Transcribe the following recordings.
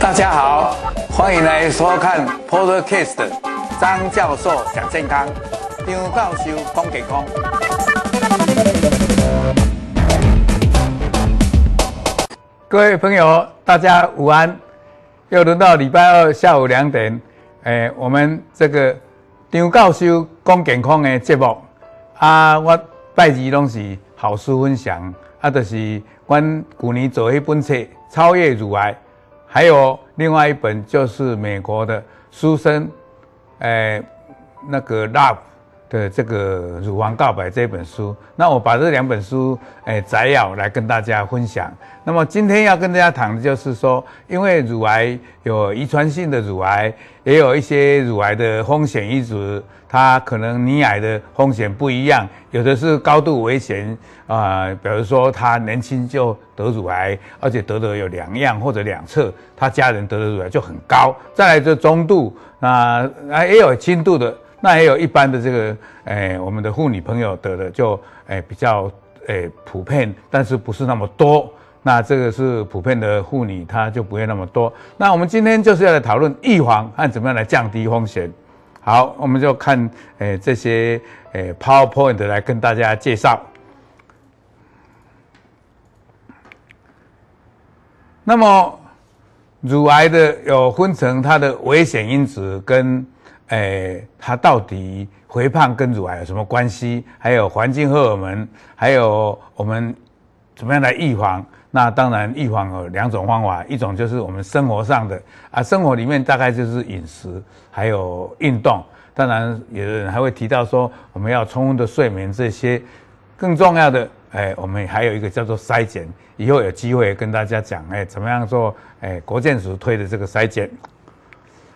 大家好，欢迎来收看 Podcast 张教授讲健康，张教授讲健康。各位朋友，大家午安！又轮到礼拜二下午两点，诶，我们这个张教授讲健康的节目啊，我拜二拢是好书分享，啊，就是阮去年做一本册《超越乳癌》。还有另外一本就是美国的书生，诶，那个 Love 的这个乳房告白这本书，那我把这两本书诶摘要来跟大家分享。那么今天要跟大家谈的就是说，因为乳癌有遗传性的乳癌，也有一些乳癌的风险因子，它可能你癌的风险不一样，有的是高度危险啊、比如说他年轻就得乳癌，而且得的有两样或者两侧，他家人得的乳癌就很高。再来就中度，那啊也有轻度的，那也有一般的这个，诶我们的妇女朋友得的就诶比较诶普遍，但是不是那么多。那这个是普遍的妇女，她就不会那么多。那我们今天就是要来讨论预防和怎么样来降低风险。好，我们就看诶、这些诶、PowerPoint 来跟大家介绍。那么乳癌的有分成它的危险因子跟诶、欸、它到底肥胖跟乳癌有什么关系？还有环境荷尔蒙，还有我们怎么样来预防？那当然，预防有两种方法，一种就是我们生活上的啊，生活里面大概就是饮食，还有运动。当然，有的人还会提到说，我们要充分的睡眠这些。更重要的，哎，我们还有一个叫做筛检，以后有机会跟大家讲，哎，怎么样做？哎，国健署推的这个筛检。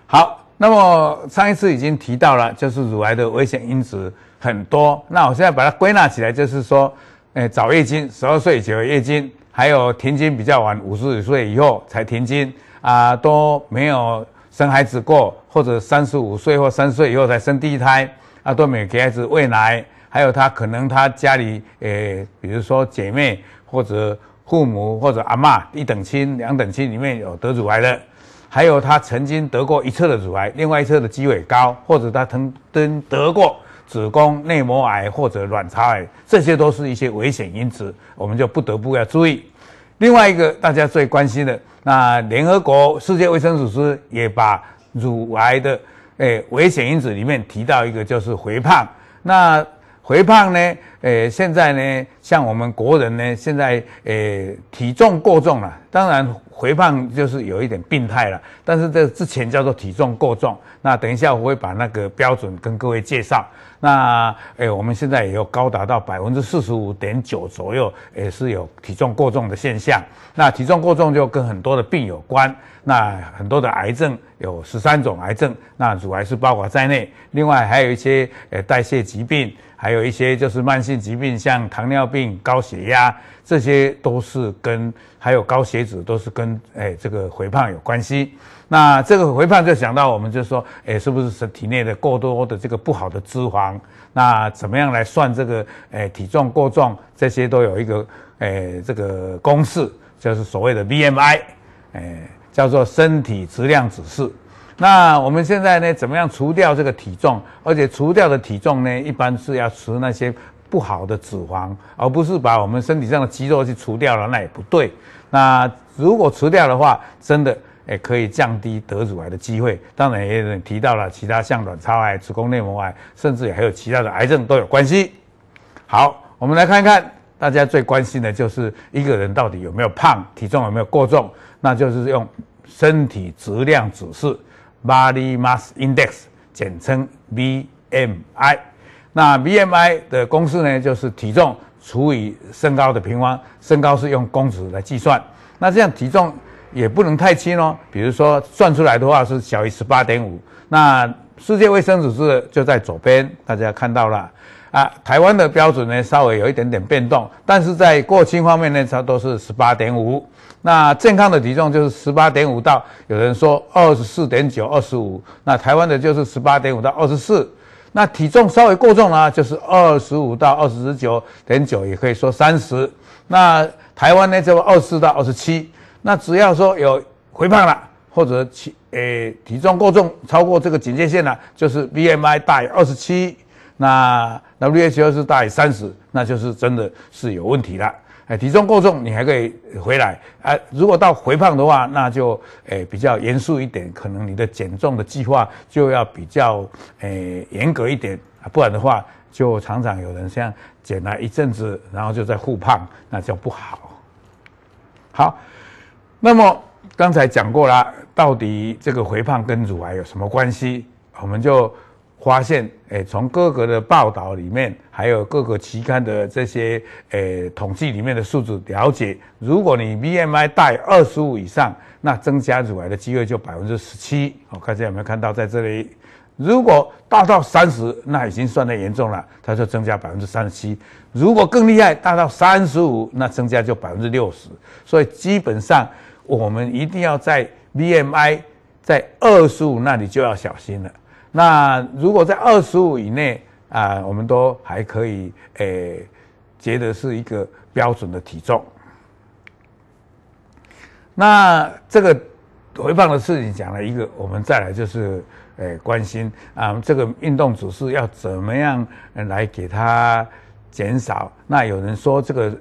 好，那么上一次已经提到了，就是乳癌的危险因子很多。那我现在把它归纳起来，就是说，哎，早月经，十二岁以前有月经。还有停经比较晚，五十五岁以后才停经啊，都没有生孩子过，或者三十五岁或三十岁以后才生第一胎啊，都没有给孩子喂奶。还有他可能他家里诶，比如说姐妹或者父母或者阿嬷一等亲、两等亲里面有得乳癌的，还有他曾经得过一侧的乳癌，另外一侧的肌萎高，或者他曾经得过。子宫内膜癌或者卵巢癌，这些都是一些危险因子，我们就不得不要注意。另外一个大家最关心的，那联合国世界卫生组织也把乳癌的诶危险因子里面提到一个，就是肥胖。那肥胖呢，诶现在呢，像我们国人呢，现在诶体重过重了，当然。肥胖就是有一点病态了，但是这之前叫做体重过重。那等一下我会把那个标准跟各位介绍。那诶，我们现在也有高达到百分之四十五点九左右，也是有体重过重的现象。那体重过重就跟很多的病有关。那很多的癌症有十三种癌症，那乳癌是包括在内。另外还有一些诶代谢疾病，还有一些就是慢性性疾病，像糖尿病、高血压。这些都是跟还有高血脂都是跟诶这个肥胖有关系。那这个肥胖就想到我们就说，诶是不是体内的过多的这个不好的脂肪？那怎么样来算这个诶体重过重？这些都有一个诶这个公式，就是所谓的 BMI，诶叫做身体质量指数。那我们现在呢，怎么样除掉这个体重？而且除掉的体重呢，一般是要除那些。不好的脂肪，而不是把我们身体上的肌肉去除掉了，那也不对。那如果除掉的话，真的也可以降低得乳癌的机会。当然也提到了其他像卵巢癌、子宫内膜癌，甚至还有其他的癌症都有关系。好，我们来看看大家最关心的就是一个人到底有没有胖，体重有没有过重，那就是用身体质量指数 （Body Mass Index），简称 BMI。那 BMI 的公式呢，就是体重除以身高的平方，身高是用公尺来计算。那这样体重也不能太轻哦，比如说算出来的话是小于十八点五。那世界卫生组织就在左边，大家看到了啊。台湾的标准呢，稍微有一点点变动，但是在过轻方面呢，它都是十八点五。那健康的体重就是十八点五到有人说二十四点九、二十五。那台湾的就是十八点五到二十四。那体重稍微过重呢，就是二十五到二十九点九，也可以说三十。那台湾呢就二十到二十七。那只要说有肥胖了，或者体诶体重过重超过这个警戒线了，就是 BMI 大于二十七，那 WHO 是大于三十，那就是真的是有问题了。哎，体重过重你还可以回来啊，如果到肥胖的话，那就诶比较严肃一点，可能你的减重的计划就要比较诶严格一点，不然的话就常常有人像减了一阵子，然后就在复胖，那就不好。好。那么刚才讲过了，到底这个肥胖跟乳癌有什么关系？我们就发现，诶，从各个的报道里面，还有各个期刊的这些诶统计里面的数字了解，如果你 BMI 大于二十五以上，那增加乳癌的机会就百分之十七。我看一下有没有看到在这里？如果大到三十，那已经算得严重了，它就增加百分之三十七。如果更厉害，大到三十五，那增加就百分之六十。所以基本上。我们一定要在 BMI 在二十五那里就要小心了。那如果在二十五以内啊，我们都还可以诶，觉得是一个标准的体重。那这个肥胖的事情讲了一个，我们再来就是诶关心啊，这个运动指数要怎么样来给它减少？那有人说这个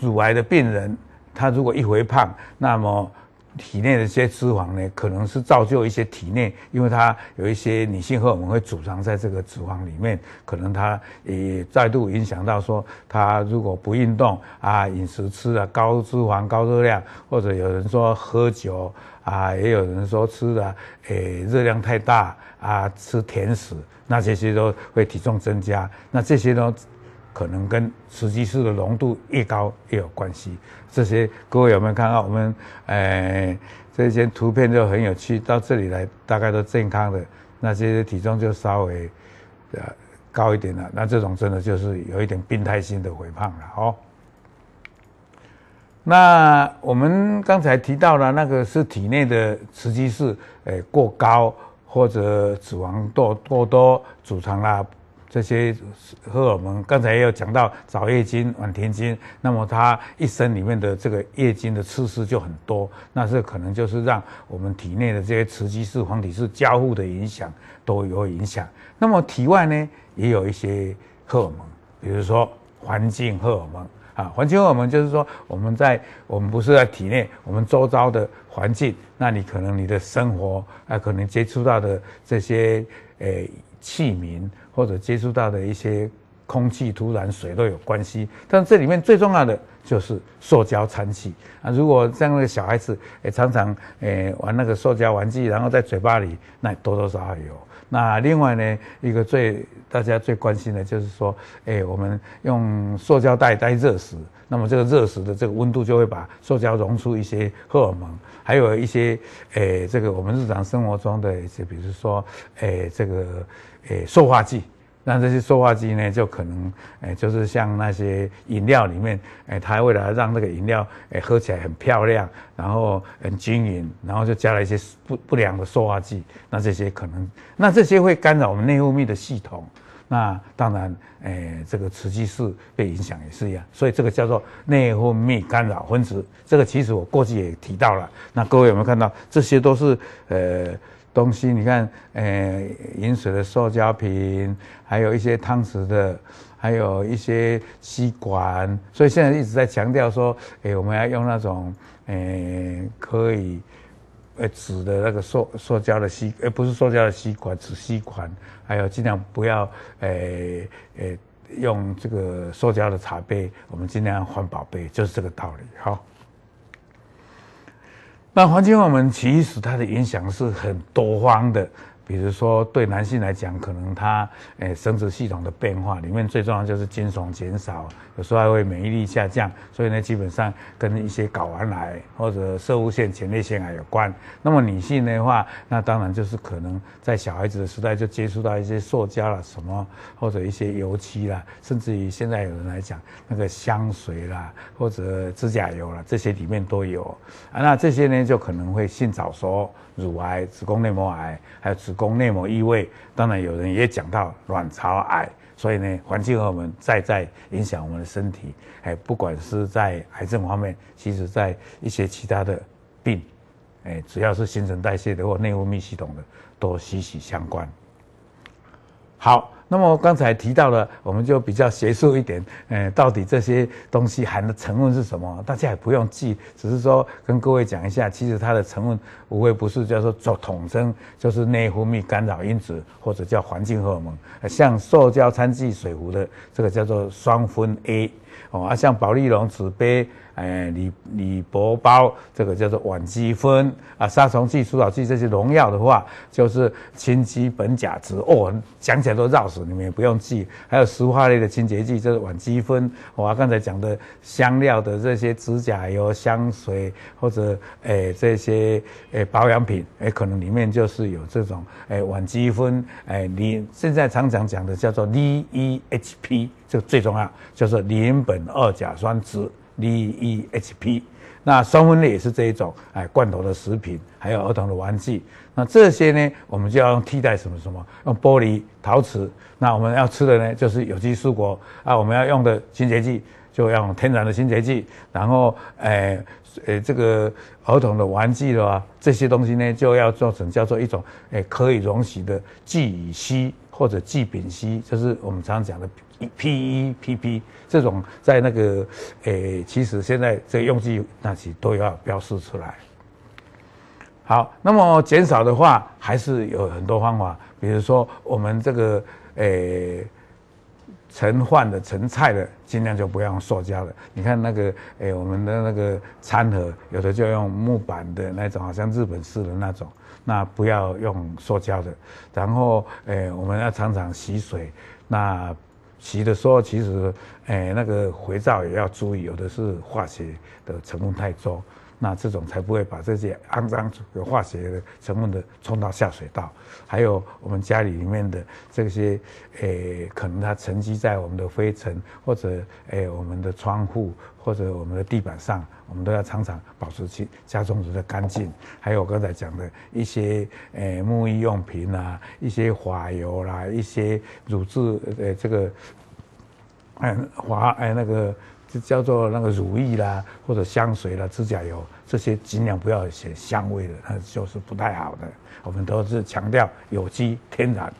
乳癌的病人。他如果一肥胖，那么体内的一些脂肪呢，可能是造就一些体内，因为它有一些女性荷尔蒙会储藏在这个脂肪里面，可能它也再度影响到说，它如果不运动啊，饮食吃了高脂肪、高热量，或者有人说喝酒啊，也有人说吃的诶热量太大啊，吃甜食，那这些都会体重增加，那这些呢？可能跟雌激素的浓度越高越有关系。这些各位有没有看到？我们呃这些图片就很有趣。到这里来，大概都健康的，那些体重就稍微呃高一点了。那这种真的就是有一点病态性的肥胖了哦。那我们刚才提到了那个是体内的雌激素诶过高，或者脂肪多过多组成了。这些荷尔蒙，刚才也有讲到早月经、晚天经，那么它一生里面的这个月经的次数就很多，那是可能就是让我们体内的这些雌激素、黄体素交互的影响都有影响。那么体外呢，也有一些荷尔蒙，比如说环境荷尔蒙啊，环境荷尔蒙就是说我们在我们不是在体内，我们周遭的环境，那你可能你的生活啊，可能接触到的这些诶。欸器皿或者接触到的一些空气、土壤、水都有关系，但这里面最重要的就是塑胶餐具啊。如果像那个小孩子也常常诶玩那个塑胶玩具，然后在嘴巴里，那多多少少有。那另外呢，一个最大家最关心的就是说，诶我们用塑胶袋带热食，那么这个热食的这个温度就会把塑胶溶出一些荷尔蒙，还有一些诶这个我们日常生活中的一些，比如说诶这个。诶，塑化剂，那这些塑化剂呢，就可能诶，就是像那些饮料里面，诶，它为了让那个饮料诶喝起来很漂亮，然后很均匀，然后就加了一些不不良的塑化剂，那这些可能，那这些会干扰我们内分泌的系统，那当然，诶，这个雌激素被影响也是一样，所以这个叫做内分泌干扰分子，这个其实我过去也提到了，那各位有没有看到？这些都是呃。东西，你看，呃，饮水的塑胶瓶，还有一些汤匙的，还有一些吸管，所以现在一直在强调说，哎，我们要用那种，呃，可以，呃，纸的那个塑塑胶的吸，呃，不是塑胶的吸管，纸吸管，还有尽量不要，呃，呃，用这个塑胶的茶杯，我们尽量环保杯，就是这个道理，好。那环境荷尔蒙其实它的影响是很多方的。比如说，对男性来讲，可能他诶生殖系统的变化里面最重要就是精虫减少，有时候还会免疫力下降，所以呢，基本上跟一些睾丸癌或者射物腺、前列腺癌有关。那么女性的话，那当然就是可能在小孩子的时代就接触到一些塑胶了什么，或者一些油漆啦，甚至于现在有人来讲那个香水啦，或者指甲油啦，这些里面都有啊。那这些呢，就可能会性早熟。乳癌、子宫内膜癌，还有子宫内膜异位，当然有人也讲到卵巢癌，所以呢，环境和我们在在影响我们的身体，哎，不管是在癌症方面，其实在一些其他的病，哎，只要是新陈代谢的或内分泌系统的，都息息相关。好。那么刚才提到了，我们就比较学术一点，呃，到底这些东西含的成分是什么？大家也不用记，只是说跟各位讲一下，其实它的成分无非不是叫做做统称，就是内分泌干扰因子或者叫环境荷尔蒙，像塑胶餐具水壶的这个叫做双酚 A，哦，啊，像保丽龙纸杯。哎，锂锂箔包这个叫做烷基酚啊，杀虫剂、除草剂这些农药的话，就是氢基苯甲酯。哦，讲起来都绕死，你们也不用记。还有石化类的清洁剂，就是烷基酚。我刚才讲的香料的这些指甲油、香水或者哎这些哎保养品，哎可能里面就是有这种哎烷基酚。哎，你现在常常讲的叫做 DEHP，这个最重要，就是邻苯二甲酸酯。DEHP，那双酚类也是这一种，哎，罐头的食品，还有儿童的玩具，那这些呢，我们就要用替代什么什么，用玻璃、陶瓷。那我们要吃的呢，就是有机蔬果啊。我们要用的清洁剂，就要用天然的清洁剂。然后，哎，呃，这个儿童的玩具的话，这些东西呢，就要做成叫做一种，哎，可以溶洗的聚乙烯或者聚丙烯，就是我们常常讲的。P E P P 这种在那个诶、其实现在这个用剂那些都要标示出来。好，那么减少的话，还是有很多方法，比如说我们这个诶盛饭的盛菜的，尽量就不要用塑胶的。你看那个诶、我们的那个餐盒，有的就用木板的那种，好像日本式的那种，那不要用塑胶的。然后诶、我们要常常洗水，那。洗的时候，其实，诶，那个肥皂也要注意，有的是化学的成分太重，那这种才不会把这些肮脏有化学的成分的冲到下水道。还有我们家里里面的这些，诶，可能它沉积在我们的灰尘或者诶我们的窗户或者我们的地板上。我们都要常常保持其家中的干净，还有刚才讲的一些诶沐浴用品啊，一些滑油啦，一些乳渍呃这个，嗯滑哎那个就叫做那个乳液啦，或者香水啦、指甲油这些尽量不要写香味的，那就是不太好的。我们都是强调有机天然，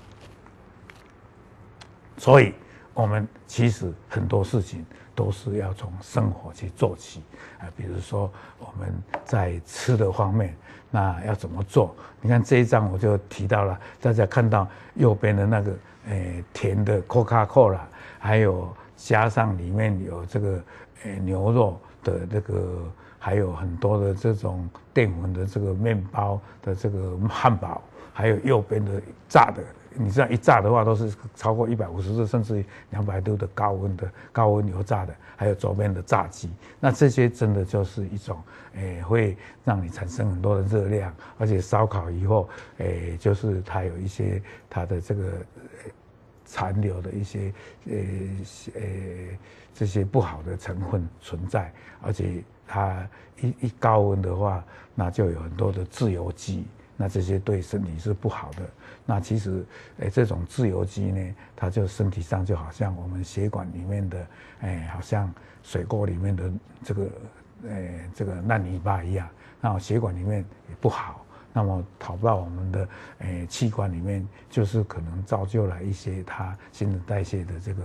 所以我们其实很多事情。都是要从生活去做起啊，比如说我们在吃的方面，那要怎么做？你看这一张我就提到了，大家看到右边的那个诶、甜的 Coca-Cola，还有加上里面有这个诶、牛肉的这个，还有很多的这种淀粉的这个面包的这个汉堡，还有右边的炸的。你这样一炸的话，都是超过一百五十度，甚至两百度的高温的高温油炸的，还有左边的炸鸡，那这些真的就是一种，诶、会让你产生很多的热量，而且烧烤以后，诶、就是它有一些它的这个残留的一些，呃呃，这些不好的成分存在，而且它一一高温的话，那就有很多的自由基。那这些对身体是不好的。那其实，诶，这种自由基呢，它就身体上就好像我们血管里面的，诶，好像水沟里面的这个，诶，这个烂泥巴一样。那血管里面也不好，那么跑到我们的，诶，器官里面，就是可能造就了一些它新陈代谢的这个，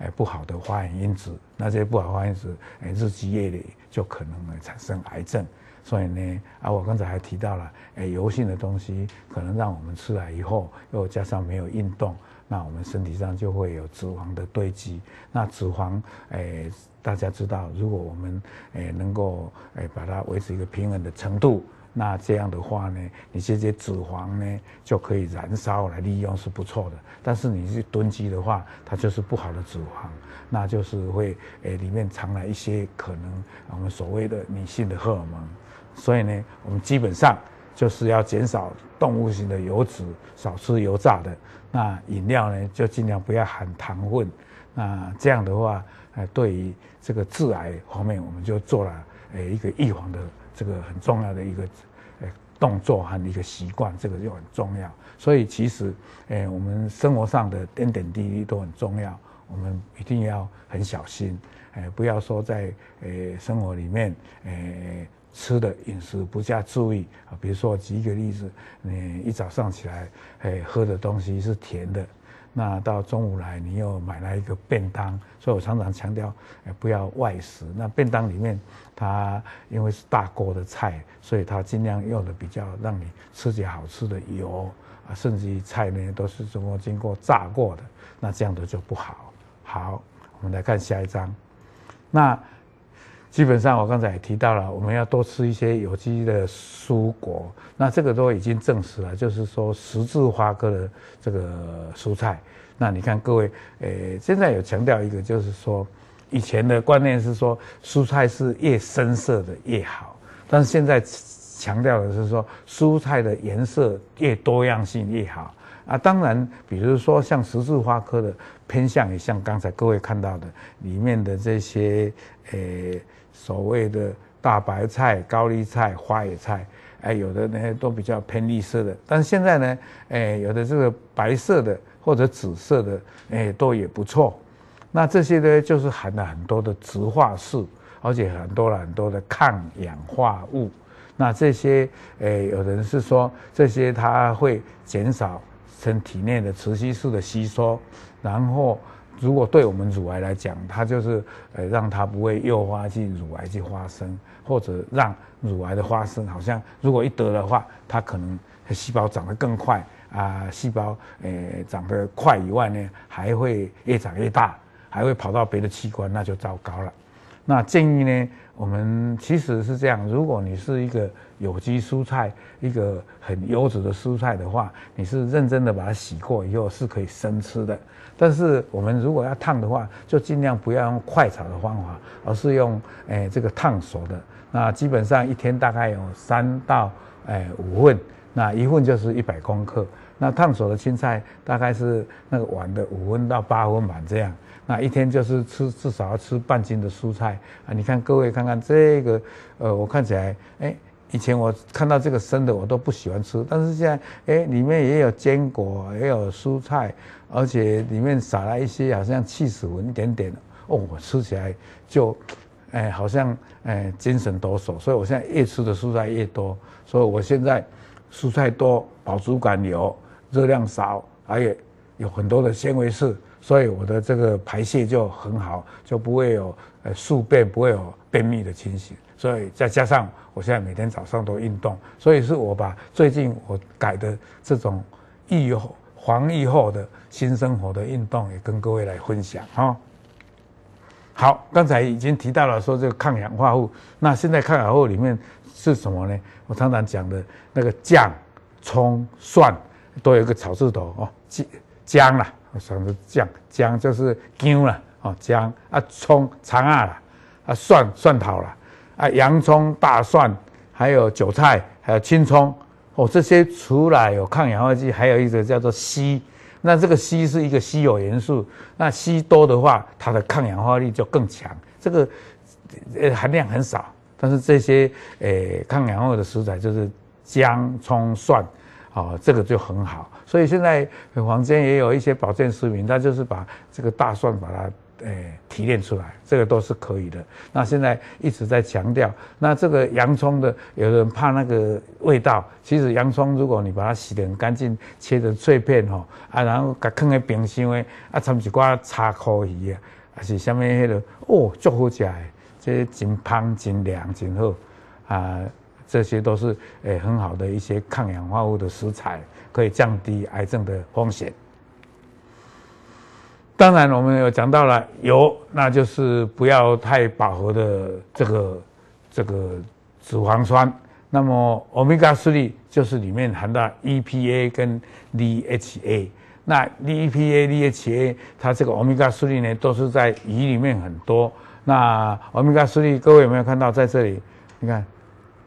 诶，不好的发炎因子。那这些不好的发炎因子，诶，日积月累就可能会产生癌症。所以呢，啊，我刚才还提到了，诶，油性的东西可能让我们吃了以后，又加上没有运动，那我们身体上就会有脂肪的堆积。那脂肪，诶，大家知道，如果我们诶能够诶把它维持一个平衡的程度，那这样的话呢，你这些脂肪呢就可以燃烧来利用，是不错的。但是你是囤积的话，它就是不好的脂肪，那就是会诶里面藏了一些可能我们所谓的女性的荷尔蒙。所以呢，我们基本上就是要减少动物性的油脂，少吃油炸的。那饮料呢，就尽量不要含糖分。那这样的话，呃，对于这个致癌方面，我们就做了呃一个预防的这个很重要的一个呃动作和一个习惯，这个就很重要。所以其实，诶，我们生活上的点点滴滴都很重要，我们一定要很小心，诶，不要说在诶生活里面，诶吃的饮食不加注意啊。比如说，举一个例子，你一早上起来，诶喝的东西是甜的。那到中午来，你又买了一个便当，所以我常常强调，不要外食。那便当里面，它因为是大锅的菜，所以它尽量用的比较让你吃起好吃的油啊，甚至于菜呢都是经过经过炸过的，那这样的就不好。好，我们来看下一章。那基本上我刚才也提到了，我们要多吃一些有机的蔬果。那这个都已经证实了，就是说十字花科的这个蔬菜。那你看各位，诶，现在有强调一个，就是说以前的观念是说蔬菜是越深色的越好，但是现在强调的是说蔬菜的颜色越多样性越好。啊，当然，比如说像十字花科的偏向，也像刚才各位看到的里面的这些，诶。所谓的大白菜、高丽菜、花野菜，哎，有的呢都比较偏绿色的，但是现在呢，哎，有的这个白色的或者紫色的，哎，都也不错。那这些呢，就是含了很多的植化素，而且很多了很多的抗氧化物。那这些，哎，有人是说这些它会减少身体内的雌激素的吸收，然后。如果对我们乳癌来讲，它就是呃让它不会诱发进乳癌去发生，或者让乳癌的发生好像如果一得的话，它可能细胞长得更快啊，细胞呃长得快以外呢，还会越长越大，还会跑到别的器官，那就糟糕了。那建议呢，我们其实是这样，如果你是一个有机蔬菜，一个很优质的蔬菜的话，你是认真的把它洗过以后是可以生吃的。但是我们如果要烫的话，就尽量不要用快炒的方法，而是用诶、这个烫熟的。那基本上一天大概有三到诶五份，那一份就是一百公克。那烫熟的青菜大概是那个碗的五分到八分满这样。那一天就是吃至少要吃半斤的蔬菜啊！你看各位看看这个，呃，我看起来诶以前我看到这个生的我都不喜欢吃，但是现在诶里面也有坚果，也有蔬菜，而且里面撒了一些好像起司粉一点点哦，我吃起来就诶好像诶精神抖擞，所以我现在越吃的蔬菜越多，所以我现在蔬菜多，饱足感有，热量少，而且有很多的纤维素，所以我的这个排泄就很好，就不会有呃宿便，不会有便秘的情形。所以再加上我现在每天早上都运动，所以是我把最近我改的这种疫后防疫后的新生活的运动也跟各位来分享哈。好，刚才已经提到了说这个抗氧化物，那现在抗氧化物里面是什么呢？我常常讲的那个姜、葱、蒜都有一个草字头哦，姜姜啦，想着姜姜就是姜了哦，姜啊葱长啊啦，啊蒜蒜头啦。啊，洋葱、大蒜，还有韭菜，还有青葱，哦，这些除了有抗氧化剂，还有一个叫做硒。那这个硒是一个稀有元素，那硒多的话，它的抗氧化力就更强。这个含量很少，但是这些呃抗氧化的食材就是姜、葱、蒜，哦，这个就很好。所以现在坊间也有一些保健食品，它就是把这个大蒜把它。诶，提炼出来，这个都是可以的。那现在一直在强调，那这个洋葱的，有人怕那个味道。其实洋葱，如果你把它洗得很干净，切成碎片吼，啊，然后给放在冰箱诶，啊，掺一寡茶烤鱼啊，还是什么迄个，哦，足好食诶，这真香、真凉、真好啊，这些都是诶很好的一些抗氧化物的食材，可以降低癌症的风险。当然，我们有讲到了油，那就是不要太饱和的这个这个脂肪酸。那么欧米伽三就是里面含的 EPA 跟 DHA。那 EPA、DHA 它这个欧米伽三呢，都是在鱼里面很多。那欧米伽三，各位有没有看到在这里？你看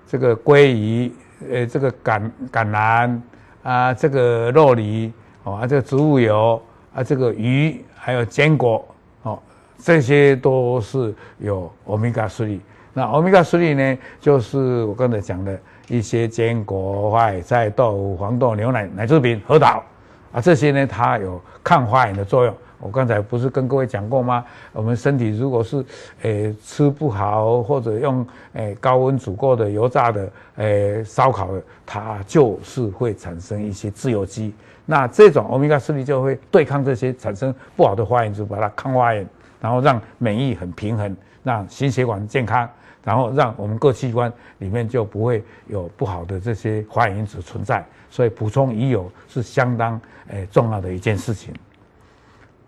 这个鲑鱼，呃，这个橄橄榄啊，这个肉梨哦，啊，这个植物油啊，这个鱼。还有坚果，哦，这些都是有欧米伽三。那欧米伽三呢，就是我刚才讲的一些坚果、花椰菜、豆腐、黄豆、牛奶、奶制品、核桃啊，这些呢，它有抗发炎的作用。我刚才不是跟各位讲过吗？我们身体如果是诶、吃不好，或者用诶、高温煮过的、油炸的、诶、烧烤的，它就是会产生一些自由基。那这种欧米伽三就会对抗这些产生不好的发炎，就把它抗发炎，然后让免疫很平衡，让心血管健康，然后让我们各器官里面就不会有不好的这些发炎因子存在。所以补充鱼油是相当诶、重要的一件事情。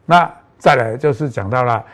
那再来就是讲到了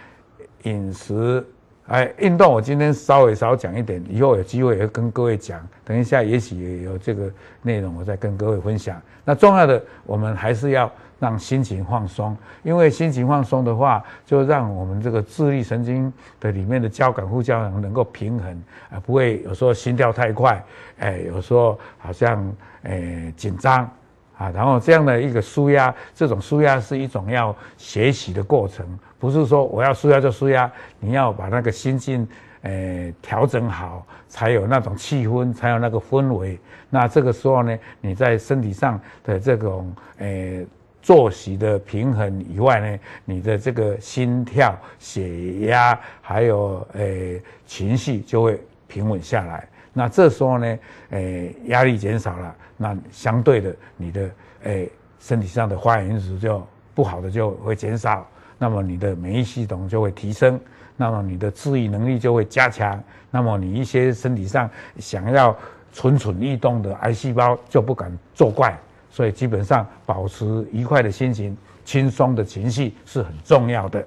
饮食，哎，运动我今天稍微少讲一点，以后有机会也会跟各位讲。等一下也许也有这个内容，我再跟各位分享。那重要的，我们还是要让心情放松，因为心情放松的话，就让我们这个自律神经的里面的交感副交感能够平衡，啊，不会有时候心跳太快，哎，有时候好像哎紧张。啊，然后这样的一个舒压，这种舒压是一种要学习的过程，不是说我要舒压就舒压，你要把那个心境，诶调整好，才有那种气氛，才有那个氛围。那这个时候呢，你在身体上的这种诶作息的平衡以外呢，你的这个心跳、血压还有诶情绪就会平稳下来。那这时候呢，诶压力减少了。那相对的，你的诶、身体上的发炎因子就不好的就会减少，那么你的免疫系统就会提升，那么你的治愈能力就会加强，那么你一些身体上想要蠢蠢欲动的癌细胞就不敢作怪，所以基本上保持愉快的心情、轻松的情绪是很重要的。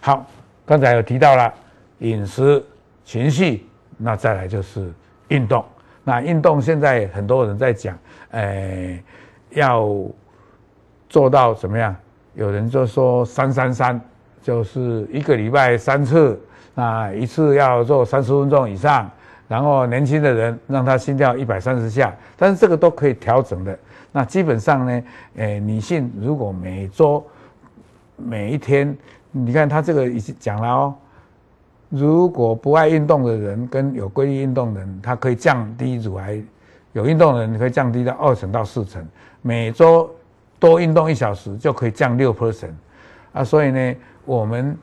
好，刚才有提到了饮食、情绪，那再来就是运动。那运动现在很多人在讲，诶、要做到怎么样？有人就说三三三，就是一个礼拜三次，那一次要做三十分钟以上，然后年轻的人让他心跳一百三十下，但是这个都可以调整的。那基本上呢，诶、女性如果每周每一天，你看他这个已经讲了哦。如果不爱运动的人跟有规律运动的人，他可以降低乳癌；有运动的人可以降低到二成到四成。每周多运动一小时就可以降六 percent 啊！所以呢，我们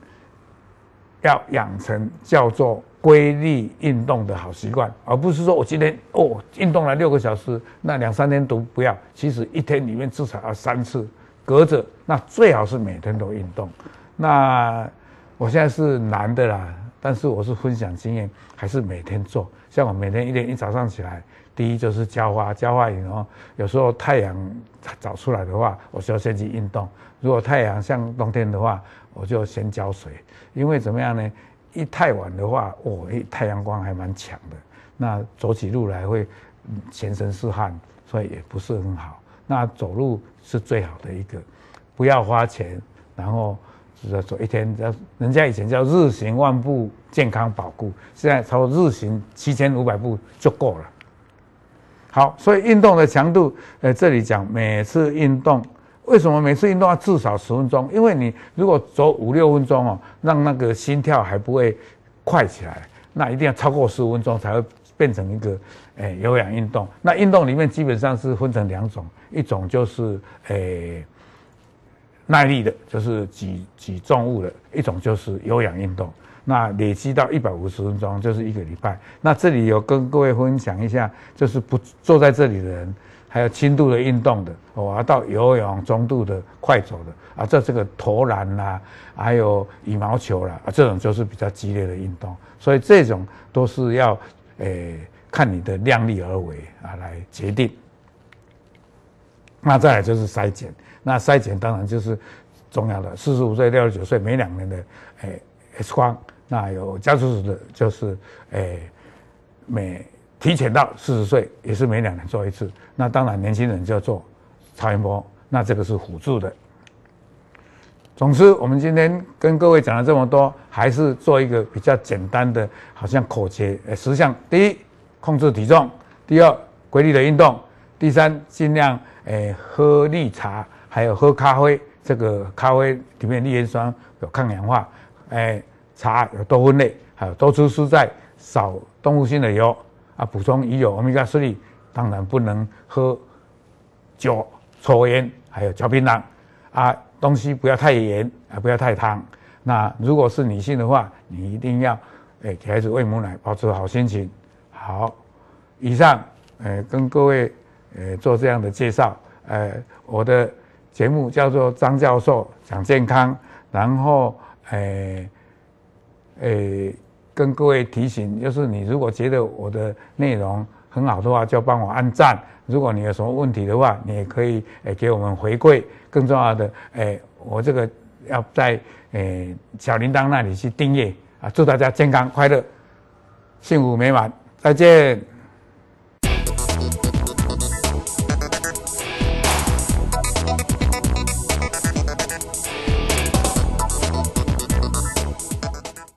要养成叫做规律运动的好习惯，而不是说我今天哦运动了六个小时，那两三天都不要。其实一天里面至少要三次，隔着，那最好是每天都运动。那我现在是男的啦。但是我是分享经验，还是每天做。像我每天一点一早上起来，第一就是浇花，浇花以后，有时候太阳早出来的话，我就要先去运动。如果太阳像冬天的话，我就先浇水。因为怎么样呢？一太晚的话，哦，太阳光还蛮强的，那走起路来会全身是汗，所以也不是很好。那走路是最好的一个，不要花钱，然后。就是说一天，叫人家以前叫日行万步健康保固，现在超日行七千五百步就够了。好，所以运动的强度，呃，这里讲每次运动，为什么每次运动要至少十分钟？因为你如果走五六分钟哦，让那个心跳还不会快起来，那一定要超过十五分钟才会变成一个诶、有氧运动。那运动里面基本上是分成两种，一种就是诶。耐力的，就是举举重物的一种，就是有氧运动。那累积到一百五十分钟，就是一个礼拜。那这里有跟各位分享一下，就是不坐在这里的人，还有轻度的运动的，哦，要到游泳、中度的、快走的啊，这这个投篮啦，还有羽毛球啦，啊，这种就是比较激烈的运动。所以这种都是要诶、看你的量力而为啊来决定。那再来就是筛检。那筛检当然就是重要的，四十五岁、六十九岁每两年的诶 X 光，那有家族史的，就是诶每提前到四十岁也是每两年做一次。那当然年轻人就要做超音波，那这个是辅助的。总之，我们今天跟各位讲了这么多，还是做一个比较简单的，好像口诀诶十项：第一，控制体重；第二，规律的运动；第三，尽量诶喝绿茶。还有喝咖啡，这个咖啡里面的绿叶酸有抗氧化，哎，茶有多酚类，还有多吃蔬菜，少动物性的油啊，补充鱼油欧米伽三。当然不能喝酒、抽烟，还有嚼槟榔啊，东西不要太盐啊，不要太烫。那如果是女性的话，你一定要诶给孩子喂母奶，保持好心情。好，以上诶跟各位呃做这样的介绍。呃，我的节目叫做张教授讲健康，然后诶诶跟各位提醒，就是你如果觉得我的内容很好的话，就帮我按赞。如果你有什么问题的话，你也可以诶给我们回馈。更重要的，诶我这个要在诶小铃铛那里去订阅啊！祝大家健康快乐、幸福美满，再见。